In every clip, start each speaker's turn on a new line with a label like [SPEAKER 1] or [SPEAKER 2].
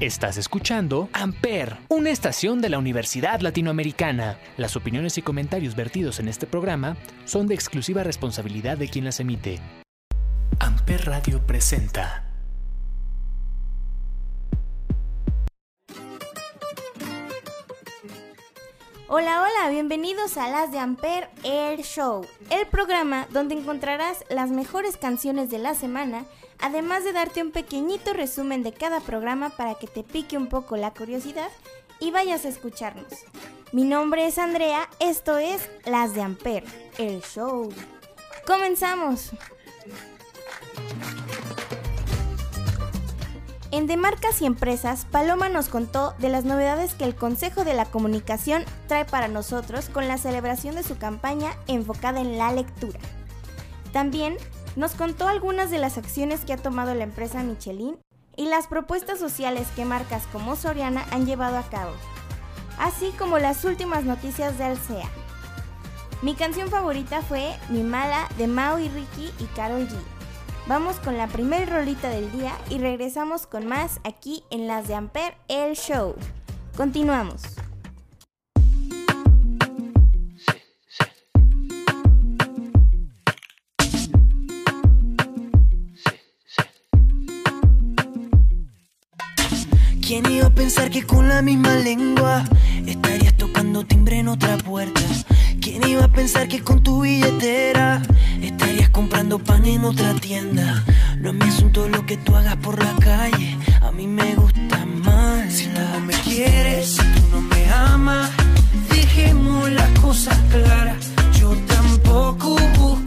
[SPEAKER 1] Estás escuchando Amper, una estación de la Universidad Latinoamericana. Las opiniones y comentarios vertidos en este programa son de exclusiva responsabilidad de quien las emite. Amper Radio presenta.
[SPEAKER 2] Hola, hola, bienvenidos a Las de Amper Air Show, el programa donde encontrarás las mejores canciones de la semana, además de darte un pequeñito resumen de cada programa para que te pique un poco la curiosidad y vayas a escucharnos. Mi nombre es Andrea, esto es Las de Amper, el show. ¡Comenzamos! En De Marcas y Empresas, Paloma nos contó de las novedades que el Consejo de la Comunicación trae para nosotros con la celebración de su campaña enfocada en la lectura. También nos contó algunas de las acciones que ha tomado la empresa Michelin y las propuestas sociales que marcas como Soriana han llevado a cabo, así como las últimas noticias de Alsea. Mi canción favorita fue Mi Mala de Mao y Ricky y Carol G. Vamos con la primer rolita del día y regresamos con más aquí en las de Amper El Show. Continuamos.
[SPEAKER 3] ¿Quién iba a pensar que con la misma lengua estarías tocando timbre en otra puerta? ¿Quién iba a pensar que con tu billetera estarías comprando pan en otra tienda? No es mi asunto lo que tú hagas por la calle, a mí me gusta más. Si tú no me quieres, si tú no me amas, dejemos las cosas claras. Yo tampoco busco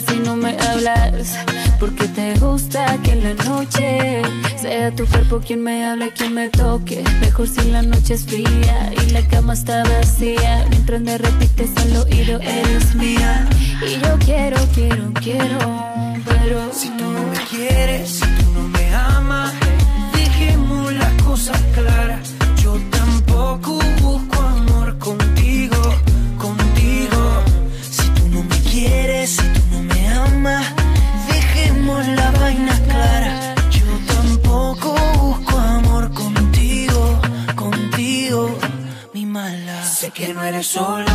[SPEAKER 4] solas y no me hablas. Porque te gusta que en la noche sea tu cuerpo quien me hable, quien me toque. Mejor si la noche es fría y la cama está vacía. Mientras me repites al oído, eres mía. Y yo quiero, quiero, quiero, pero
[SPEAKER 3] Si tú no me quieres, sola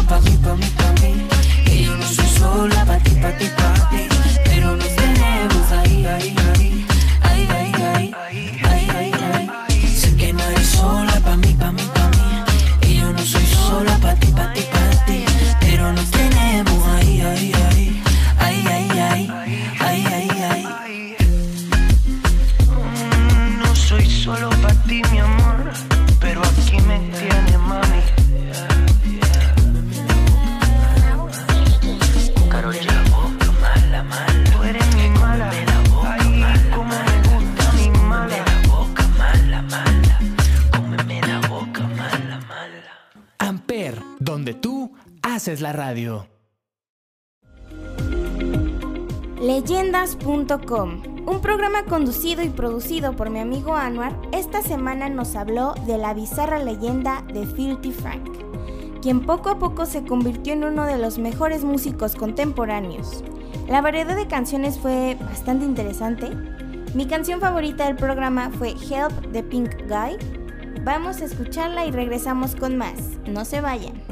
[SPEAKER 2] Un programa conducido y producido por mi amigo Anwar, esta semana nos habló de la bizarra leyenda de Filthy Frank, quien poco a poco se convirtió en uno de los mejores músicos contemporáneos. La variedad de canciones fue bastante interesante. Mi canción favorita del programa fue Help the Pink Guy. Vamos a escucharla y regresamos con más. No se vayan.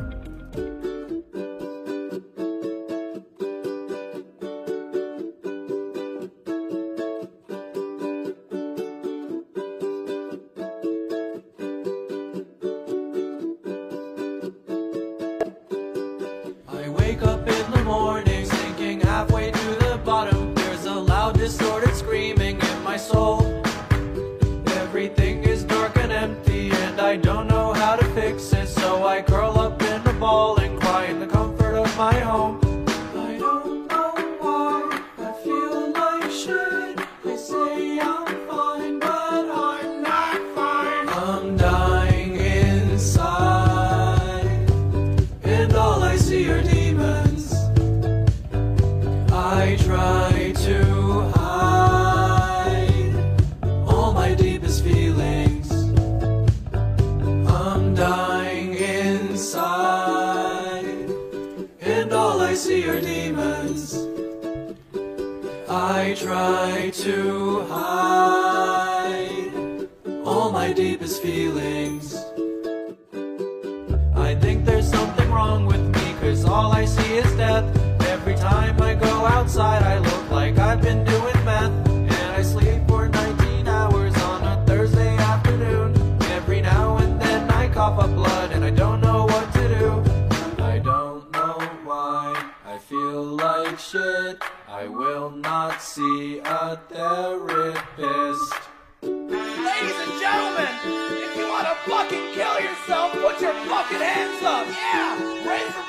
[SPEAKER 1] everything fucking hands
[SPEAKER 2] up. Yeah.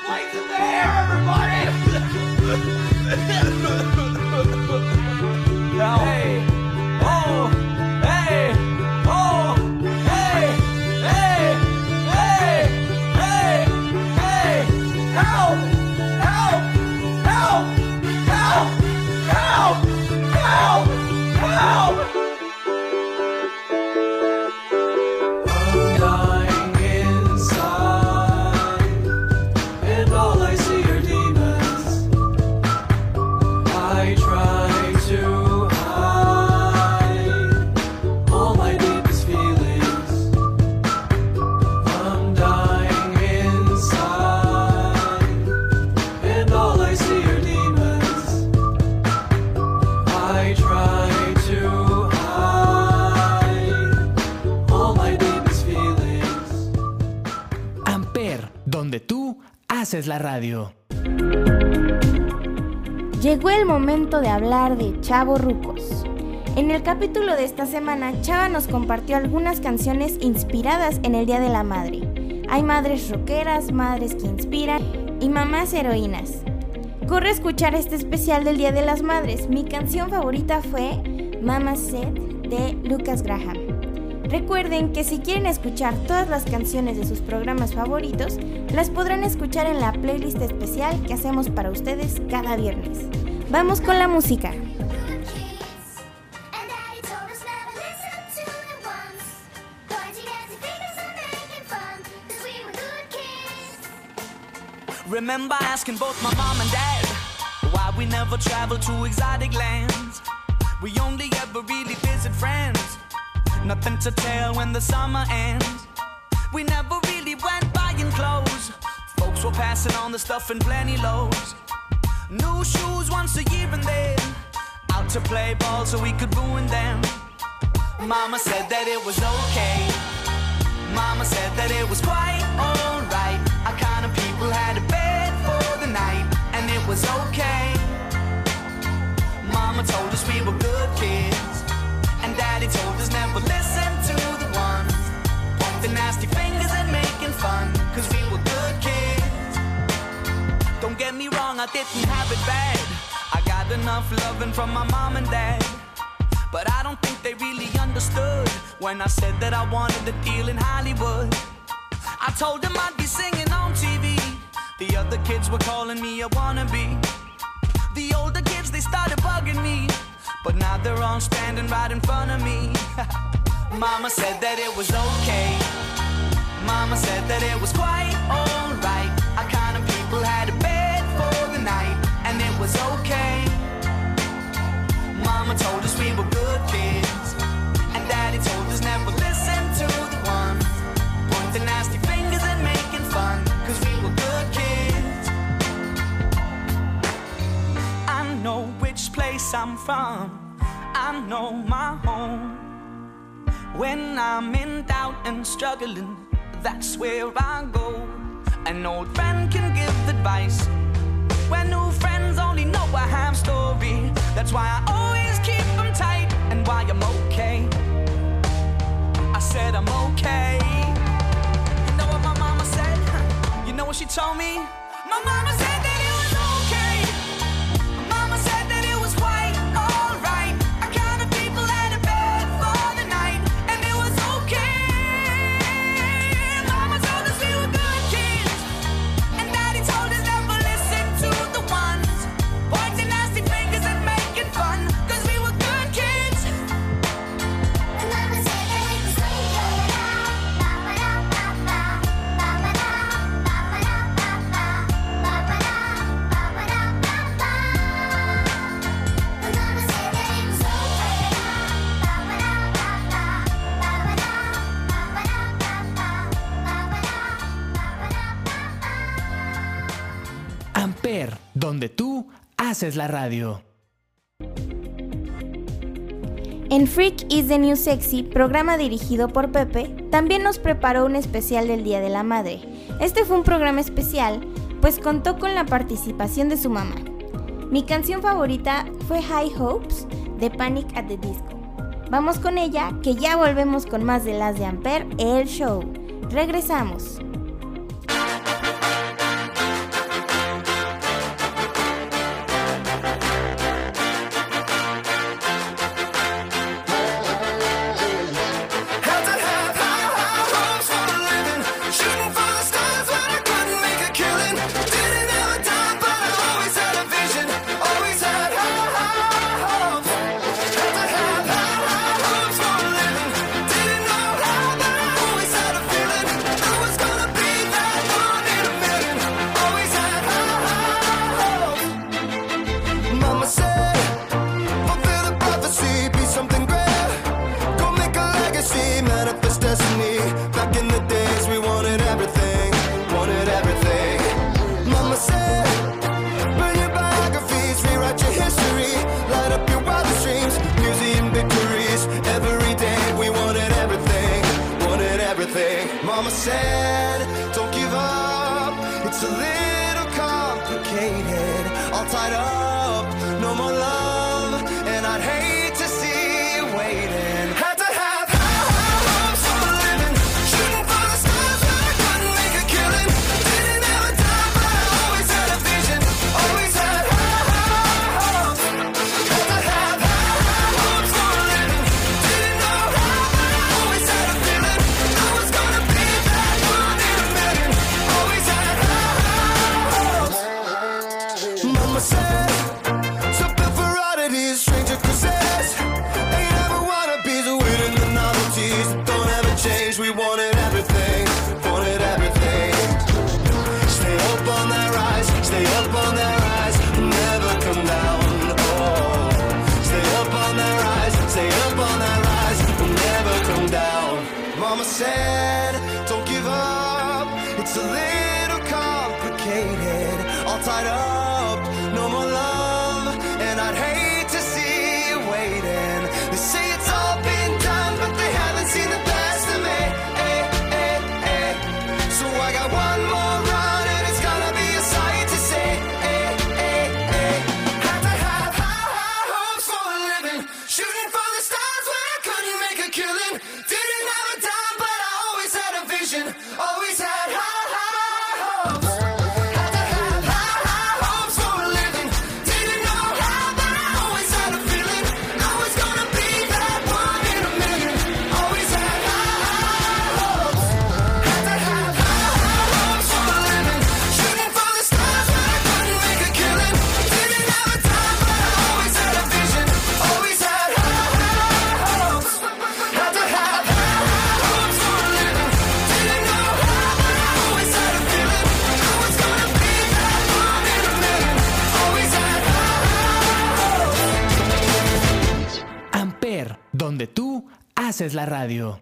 [SPEAKER 2] Blades in the air, everybody. now. Hey. Momento de hablar de Chavo Rucos. En el capítulo de esta semana, Chava nos compartió algunas canciones inspiradas en el Día de la Madre. Hay madres rockeras, madres que inspiran y mamás heroínas. Corre a escuchar este especial del Día de las Madres. Mi canción favorita fue Mama Said de Lucas Graham. Recuerden que si quieren escuchar todas las canciones de sus programas favoritos, las podrán escuchar en la playlist especial que hacemos para ustedes cada viernes. Vamos con la música.
[SPEAKER 5] Remember asking both my mom and dad why we never travel to exotic lands. We only ever really visit friends. Nothing to tell when the summer ends. We never really went buying clothes. Folks were passing on the stuff in plenty loads. New shoes once a year and then out to play ball so we could ruin them. Mama said that it was okay. Mama said that it was quite alright. Our kind of people had a bed for the night, and it was okay. Mama told us we were good kids. And daddy told us never listen I didn't have it bad. I got enough loving from my mom and dad. But I don't think they really understood when I said that I wanted a deal in Hollywood. I told them I'd be singing on TV. The other kids were calling me a wannabe. The older kids, they started bugging me. But now they're all standing right in front of me. Mama said that it was okay. Mama said that it was quite alright. I kind of people had was okay. Mama told us we were good kids, and Daddy told us never listen to the ones pointing nasty fingers and making fun, cause we were good kids. I know which place I'm from, I know my home. When I'm in doubt and struggling, that's where I go. An old friend can give advice when new friends only know a ham story. That's why I always keep them tight and why I'm okay. I said I'm okay. You know what my mama said? You know what she told me? My mama said.
[SPEAKER 6] donde tú haces la radio.
[SPEAKER 2] En Freak is the New Sexy, programa dirigido por Pepe, también nos preparó un especial del Día de la Madre. Este fue un programa especial, pues contó con la participación de su mamá. Mi canción favorita fue High Hopes de Panic at the Disco. Vamos con ella, que ya volvemos con más de las de Ampere, el show. Regresamos.
[SPEAKER 7] complicated, all tied up.
[SPEAKER 1] Haces la radio.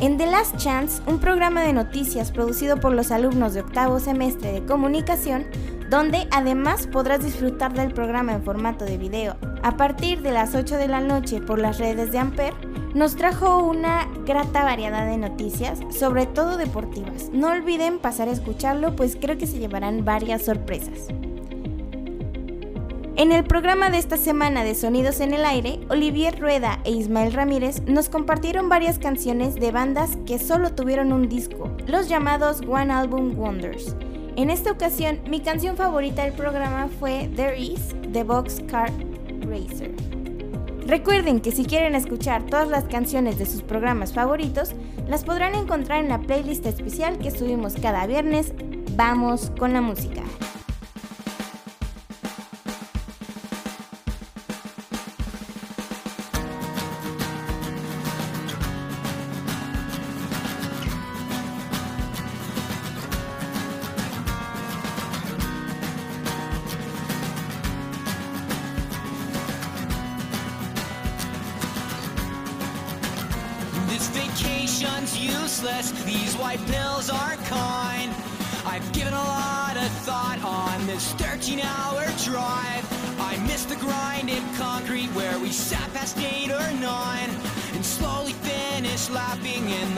[SPEAKER 2] En The Last Chance, un programa de noticias producido por los alumnos de octavo semestre de comunicación, donde además podrás disfrutar del programa en formato de video a partir de las 8 de la noche por las redes de Amper, nos trajo una grata variedad de noticias, sobre todo deportivas. No olviden pasar a escucharlo, pues creo que se llevarán varias sorpresas. En el programa de esta semana de Sonidos en el Aire, Olivier Rueda e Ismael Ramírez nos compartieron varias canciones de bandas que solo tuvieron un disco, los llamados One Album Wonders. En esta ocasión, mi canción favorita del programa fue There Is, de Boxcar Racer. Recuerden que si quieren escuchar todas las canciones de sus programas favoritos, las podrán encontrar en la playlist especial que subimos cada viernes. Vamos con la música.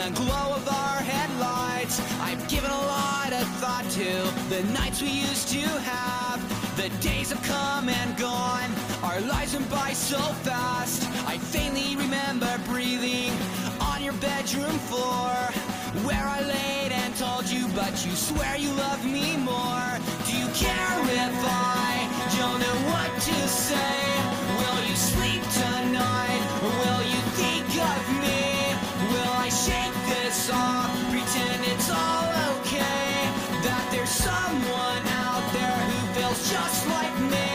[SPEAKER 8] The glow of our headlights. I've given a lot of thought to the nights we used to have. The days have come and gone, our lives went by so fast. I faintly remember breathing on your bedroom floor where I laid and told you, but you swear you love me more. Do you care if I don't know what to say? Will you sleep tonight, or will you think of me? Off, pretend it's all okay? That there's someone out there who feels just like me.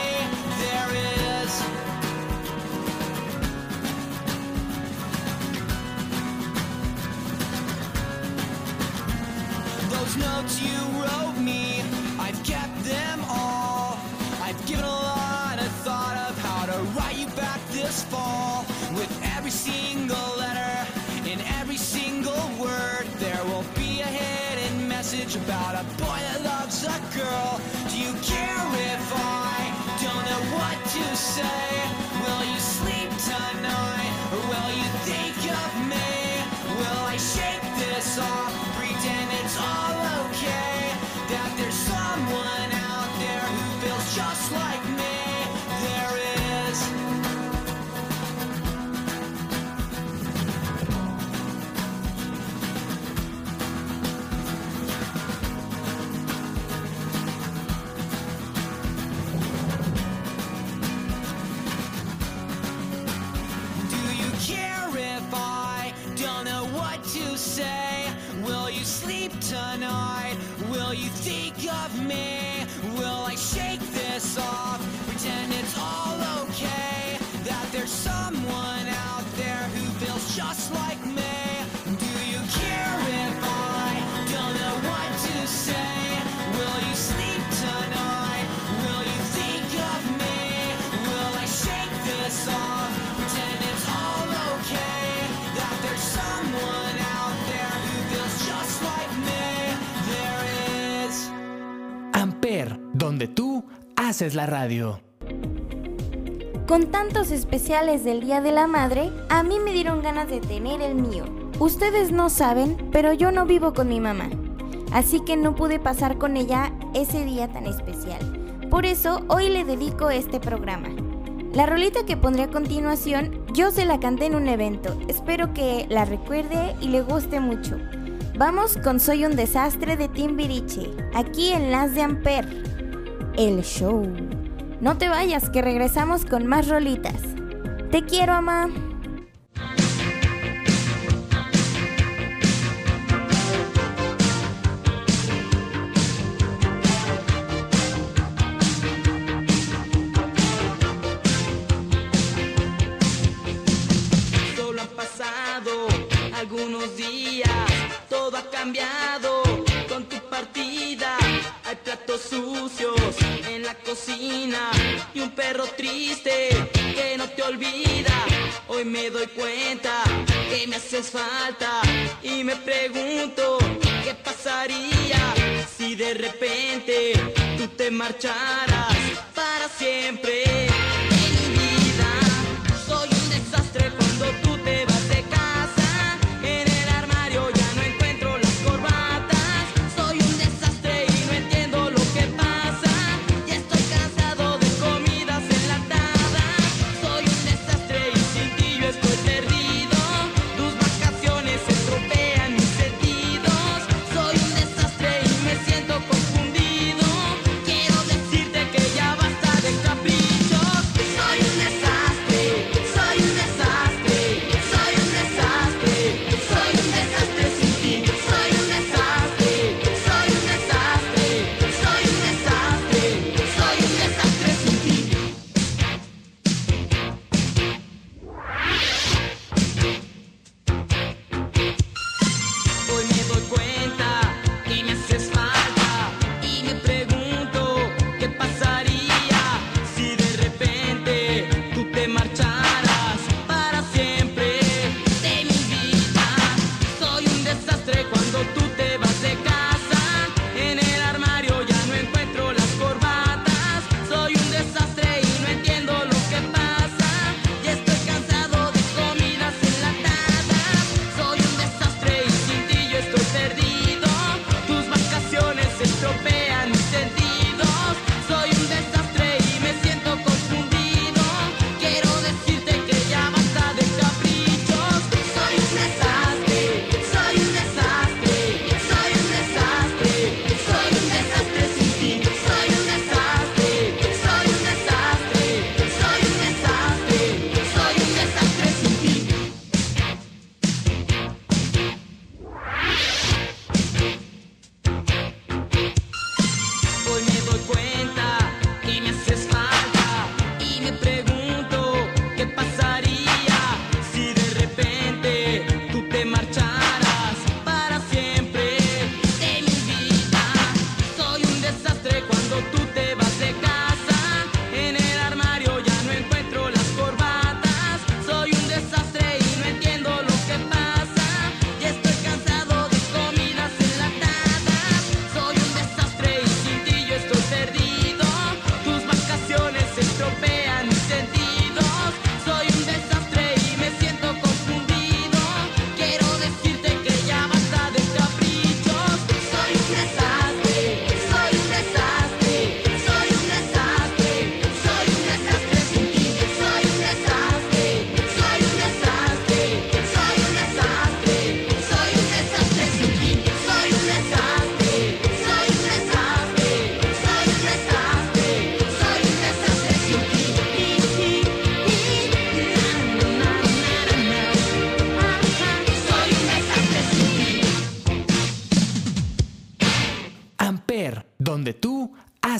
[SPEAKER 8] There is. Those notes you message about a boy that loves a girl. Do you care if I don't know what to say? Will you sleep tonight,
[SPEAKER 1] haces la radio.
[SPEAKER 2] Con tantos especiales del Día de la Madre, a mí me dieron ganas de tener el mío. Ustedes no saben, pero yo no vivo con mi mamá. Así que no pude pasar con ella ese día tan especial. Por eso hoy le dedico este programa. La rolita que pondré a continuación, yo se la canté en un evento. Espero que la recuerde y le guste mucho. Vamos con Soy un desastre de Timbiriche, aquí en Las de Amper. El show. No te vayas, que regresamos con más rolitas. Te quiero, mamá.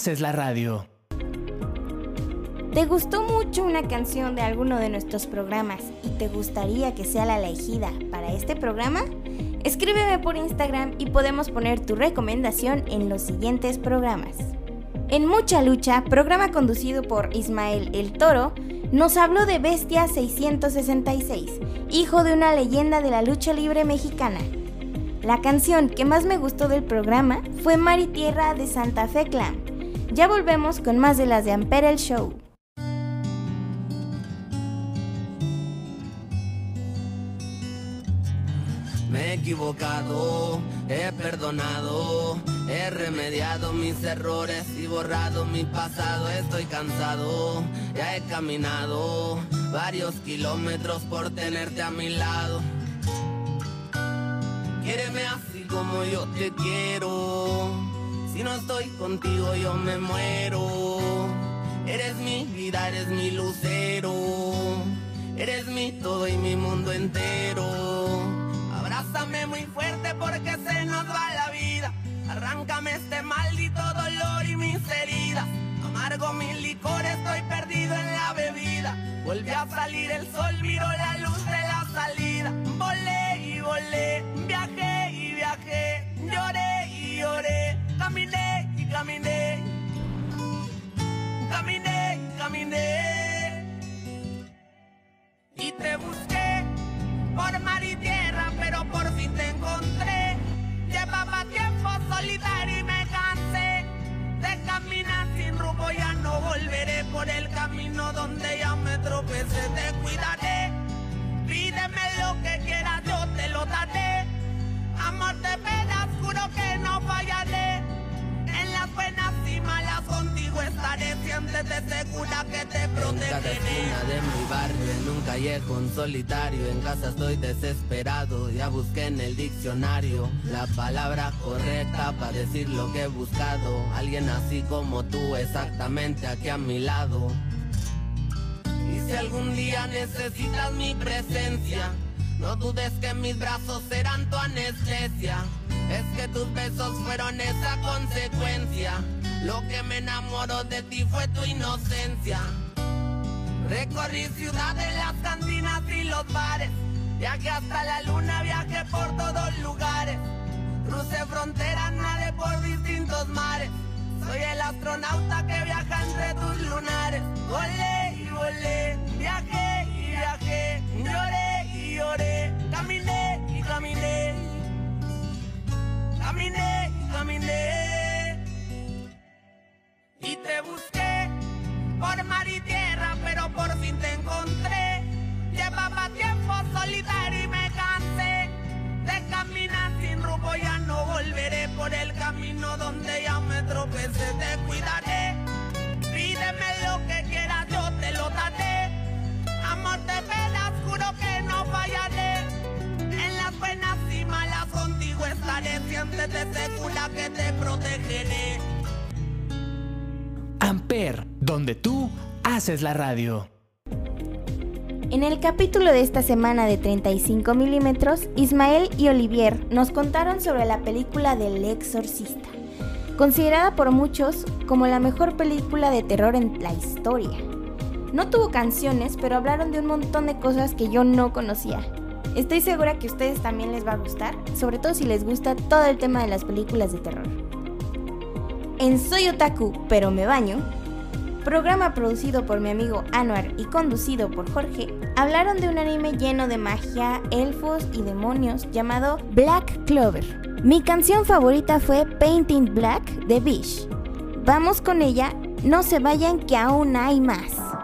[SPEAKER 1] Es la radio.
[SPEAKER 2] ¿Te gustó mucho una canción de alguno de nuestros programas y te gustaría que sea la elegida para este programa? Escríbeme por Instagram y podemos poner tu recomendación en los siguientes programas. En Mucha Lucha, programa conducido por Ismael El Toro, nos habló de Bestia 666, hijo de una leyenda de la lucha libre mexicana. La canción que más me gustó del programa fue Mari Tierra de Santa Fe Clan ya volvemos con más de las de Ampere el Show.
[SPEAKER 9] Me he equivocado, he perdonado, he remediado mis errores y borrado mi pasado. Estoy cansado, ya he caminado varios kilómetros por tenerte a mi lado. Quiéreme así como yo te quiero si no estoy contigo yo me muero. Eres mi vida, eres mi lucero. Eres mi todo y mi mundo entero. Abrázame muy fuerte porque se nos va la vida. Arráncame este maldito dolor y mis heridas. Amargo mi licor, estoy perdido en la bebida. Vuelve a salir el sol, por el camino donde ya me tropecé. Te cuidaré, Siéntete segura que te protegeré.
[SPEAKER 10] De mi barrio, en un callejón solitario, en casa estoy desesperado. Ya busqué en el diccionario la palabra correcta para decir lo que he buscado. Alguien así como tú, exactamente aquí a mi lado. Y si algún día necesitas mi presencia, no dudes que mis brazos serán tu anestesia. Es que tus besos fueron esa consecuencia. Lo que me enamoró de ti fue tu inocencia. Recorrí ciudades, las cantinas y los bares. Viajé hasta la luna, viajé por todos lugares. Crucé fronteras, nadé por distintos mares. Soy el astronauta que viaja entre tus lunares. Volé y volé, viajé y viajé, lloré y lloré, caminé y caminé, caminé y caminé. Por el camino donde ya me tropecé. Te cuidaré, pídeme lo que quieras, yo te lo daré. Amor de veras, juro que no fallaré. En las buenas y malas contigo estaré. Siéntete segura que te protegeré.
[SPEAKER 6] Amper, donde tú haces la radio.
[SPEAKER 2] En el capítulo de esta semana de 35 milímetros, Ismael y Olivier nos contaron sobre la película del exorcista, considerada por muchos como la mejor película de terror en la historia. No tuvo canciones, pero hablaron de un montón de cosas que yo no conocía. Estoy segura que a ustedes también les va a gustar, sobre todo si les gusta todo el tema de las películas de terror. En Soy Otaku, pero me baño, programa producido por mi amigo Anuar y conducido por Jorge, hablaron de un anime lleno de magia, elfos y demonios llamado Black Clover. Mi canción favorita fue Painting Black de Bish. Vamos con ella, no se vayan que aún hay más.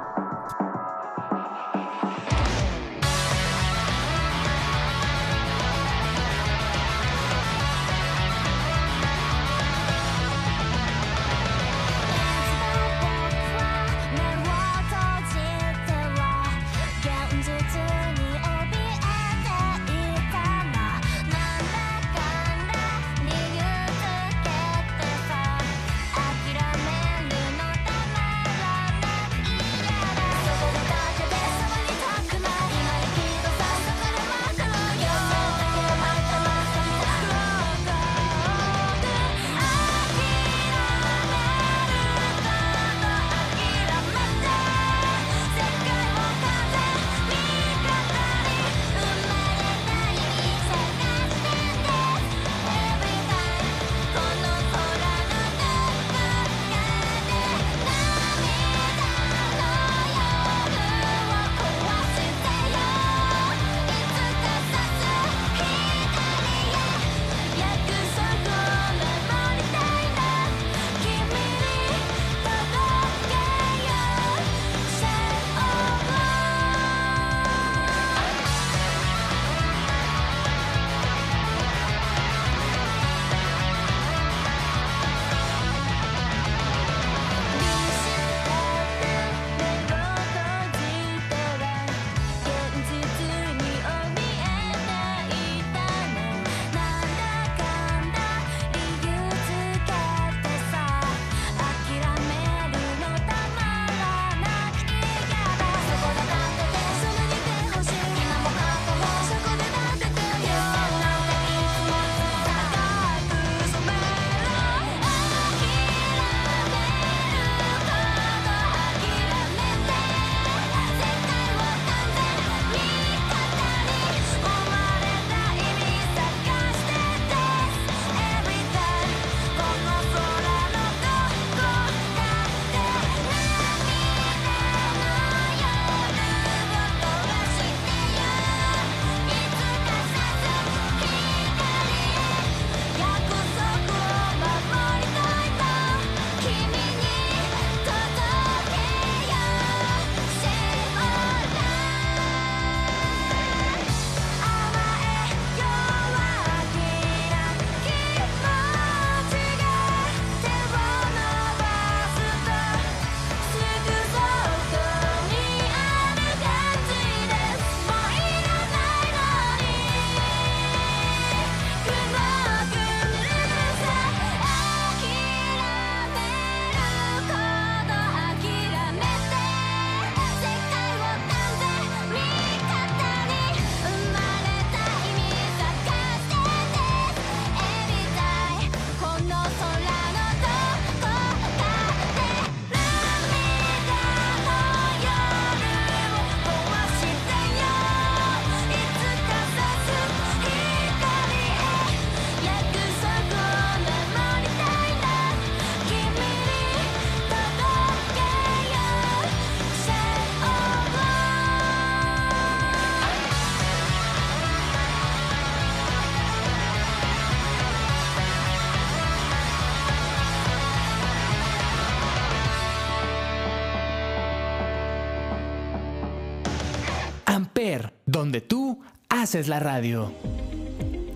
[SPEAKER 6] Donde tú haces la radio.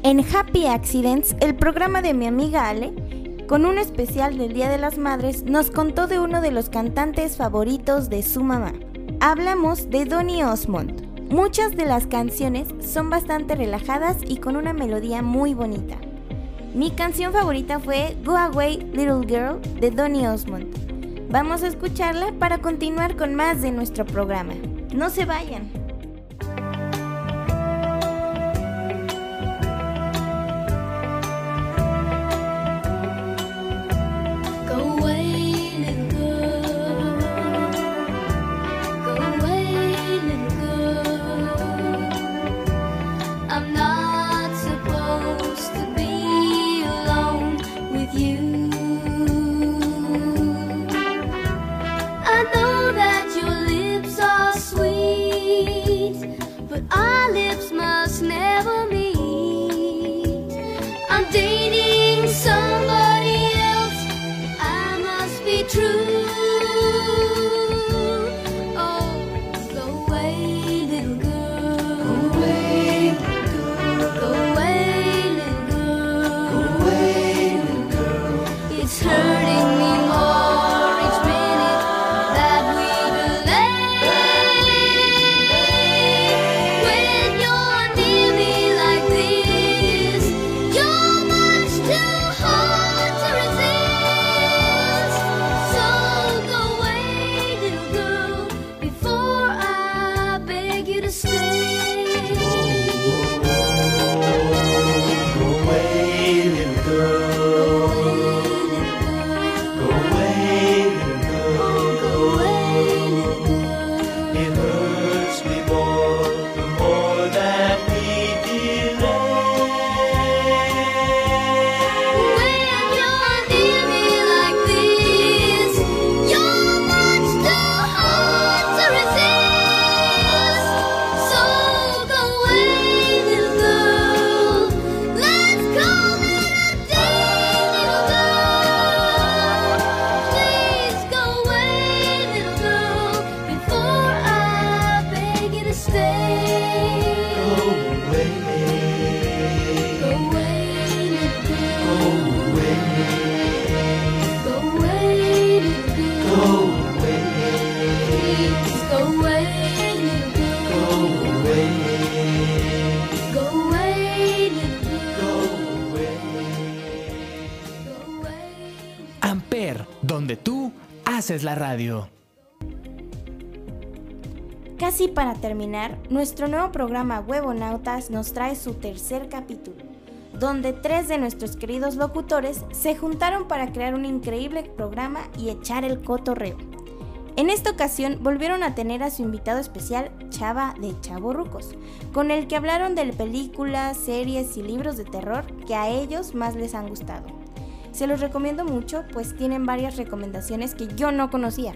[SPEAKER 11] En Happy Accidents, el programa de mi amiga Ale, con un especial del Día de las Madres, nos contó de uno de los cantantes favoritos de su mamá. Hablamos de Donny Osmond. Muchas de las canciones son bastante relajadas y con una melodía muy bonita. Mi canción favorita fue Go Away Little Girl de Donny Osmond. Vamos a escucharla para continuar con más de nuestro programa. No se vayan. Para terminar, nuestro nuevo programa Huevonautas nos trae su tercer capítulo, donde tres de nuestros queridos locutores se juntaron para crear un increíble programa y echar el cotorreo. En esta ocasión volvieron a tener a su invitado especial Chava de Chavorrucos, con el que hablaron de películas, series y libros de terror que a ellos más les han gustado. Se los recomiendo mucho, pues tienen varias recomendaciones que yo no conocía.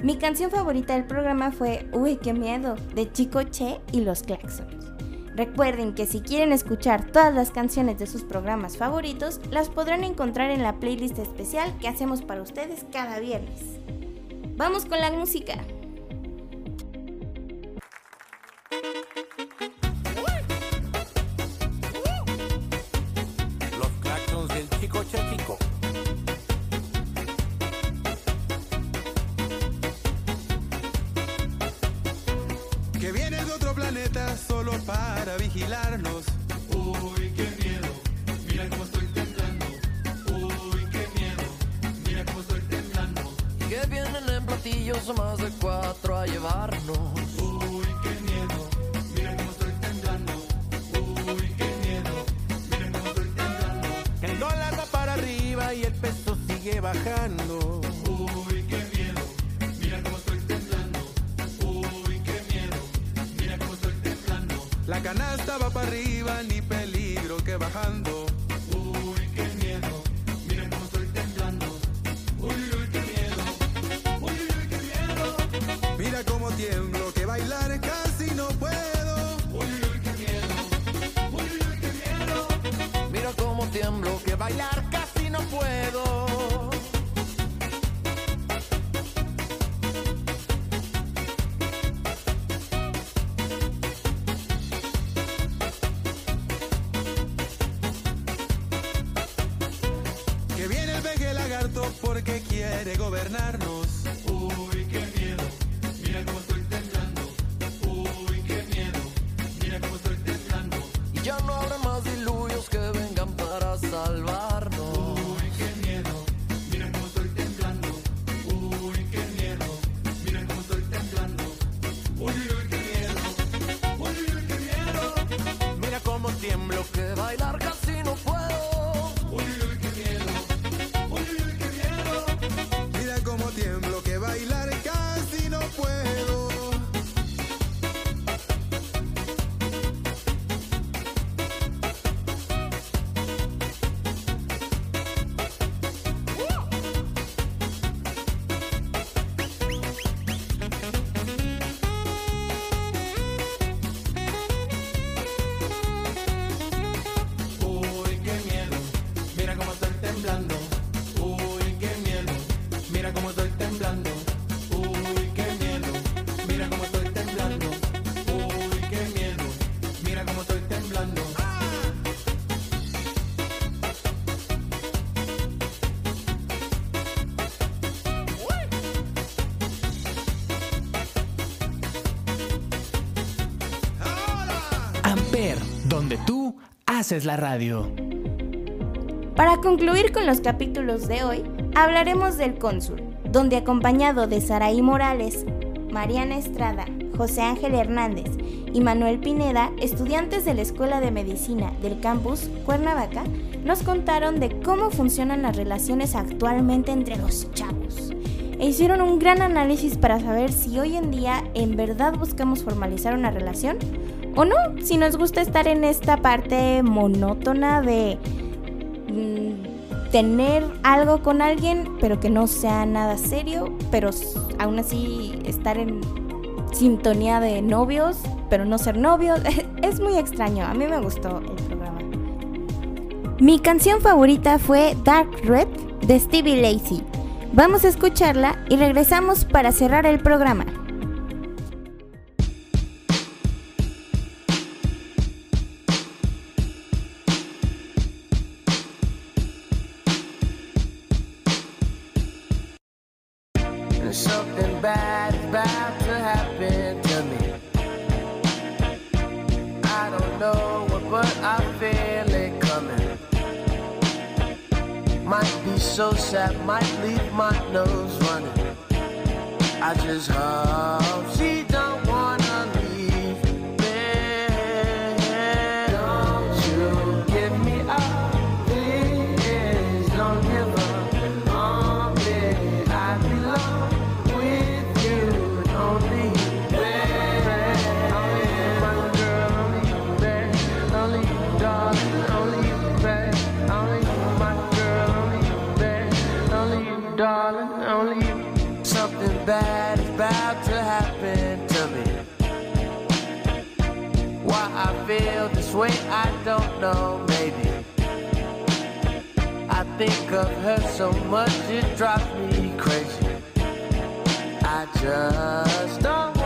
[SPEAKER 11] Mi canción favorita del programa fue Uy, qué miedo, de Chico Che y los Claxons. Recuerden que si quieren escuchar todas las canciones de sus programas favoritos, las podrán encontrar en la playlist especial que hacemos para ustedes cada viernes. Vamos con la música.
[SPEAKER 5] Quiere
[SPEAKER 1] donde tú haces la radio.
[SPEAKER 2] Para concluir con los capítulos de hoy, hablaremos del cónsul, donde acompañado de Saraí Morales, Mariana Estrada, José Ángel Hernández y Manuel Pineda, estudiantes de la Escuela de Medicina del campus Cuernavaca, nos contaron de cómo funcionan las relaciones actualmente entre los chavos. E hicieron un gran análisis para saber si hoy en día en verdad buscamos formalizar una relación o no, si nos gusta estar en esta parte monótona de mm, tener algo con alguien, pero que no sea nada serio, pero aún así estar en sintonía de novios, pero no ser novios. Es muy extraño, a mí me gustó el programa. Mi canción favorita fue Dark Red de Stevie Lacey. Vamos a escucharla y regresamos para cerrar el programa.
[SPEAKER 12] Might be so sad, might leave my nose running. I just hope feel this way, I don't know, maybe. I think of her so much, it drives me crazy. I just don't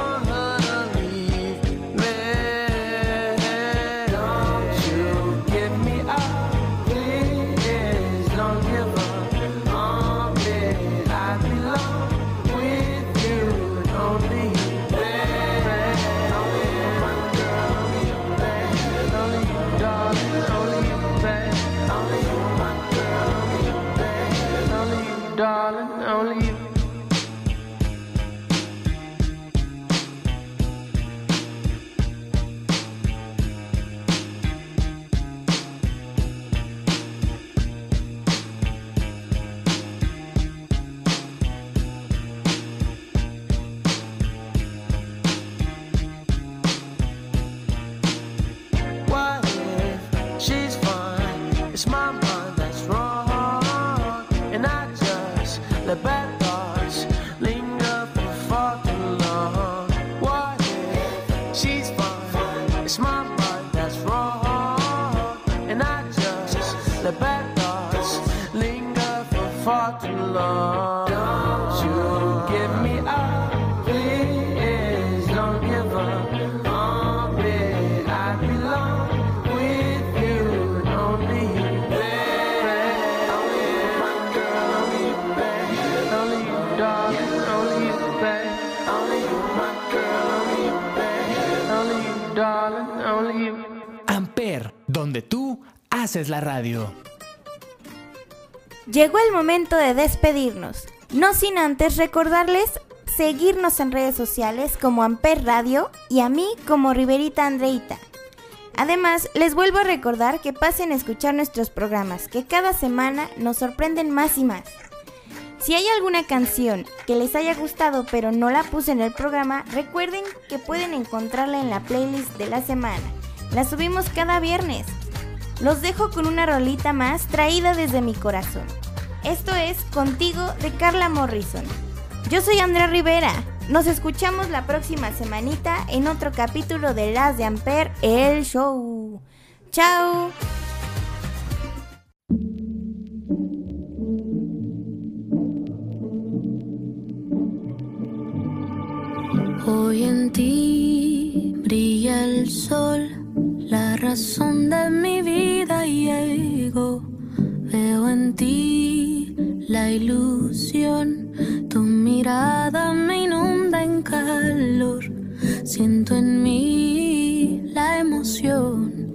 [SPEAKER 13] la radio.
[SPEAKER 2] Llegó el momento de despedirnos, no sin antes recordarles seguirnos en redes sociales como Amper Radio y a mí como Riverita Andreita. Además, les vuelvo a recordar que pasen a escuchar nuestros programas, que cada semana nos sorprenden más y más. Si hay alguna canción que les haya gustado pero no la puse en el programa, recuerden que pueden encontrarla en la playlist de la semana. La subimos cada viernes. Los dejo con una rolita más traída desde mi corazón. Esto es Contigo de Carla Morrison. Yo soy Andrea Rivera. Nos escuchamos la próxima semanita en otro capítulo de Las de Amper, el show. Chao.
[SPEAKER 14] Hoy en ti brilla el sol, la razón de mi vida llegó. Veo en ti la ilusión, tu mirada me inunda en calor. Siento en mí la emoción,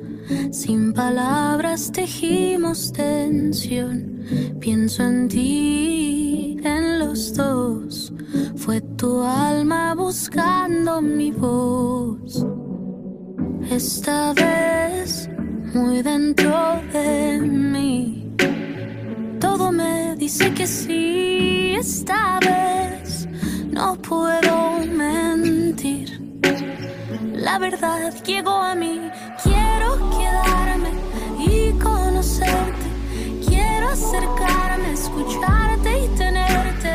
[SPEAKER 14] sin palabras tejimos tensión. Pienso en ti, en los dos. Fue tu alma buscando mi voz. Esta vez, muy dentro de mí, todo me dice que sí. Esta vez, no puedo mentir. La verdad llegó a mí. Quiero quedarme y conocerte. Quiero acercarme, escucharte y tenerte.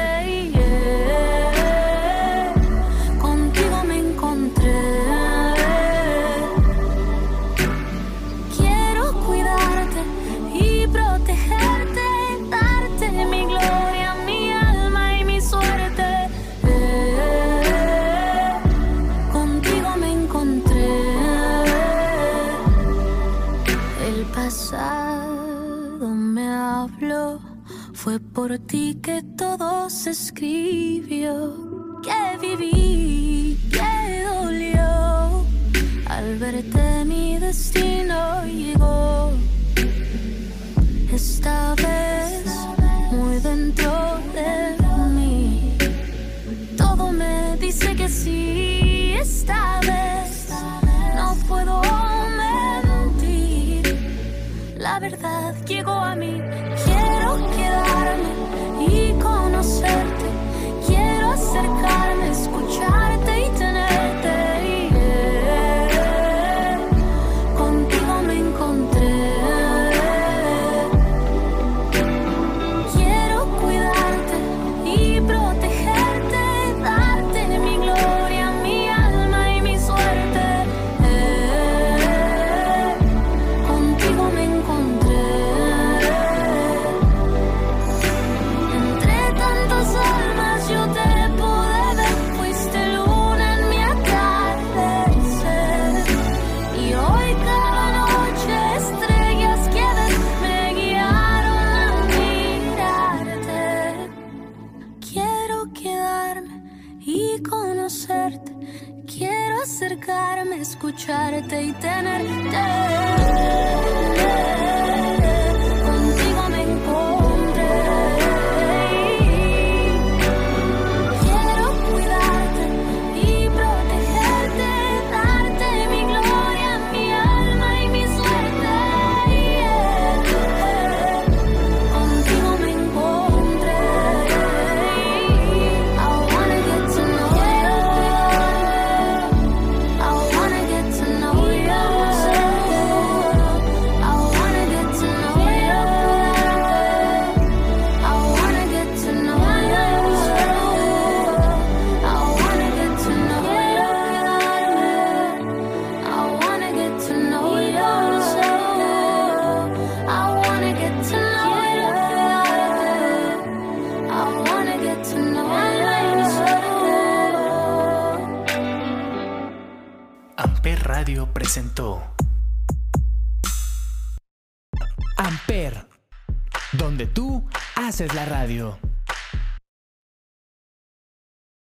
[SPEAKER 14] amarte y
[SPEAKER 13] tener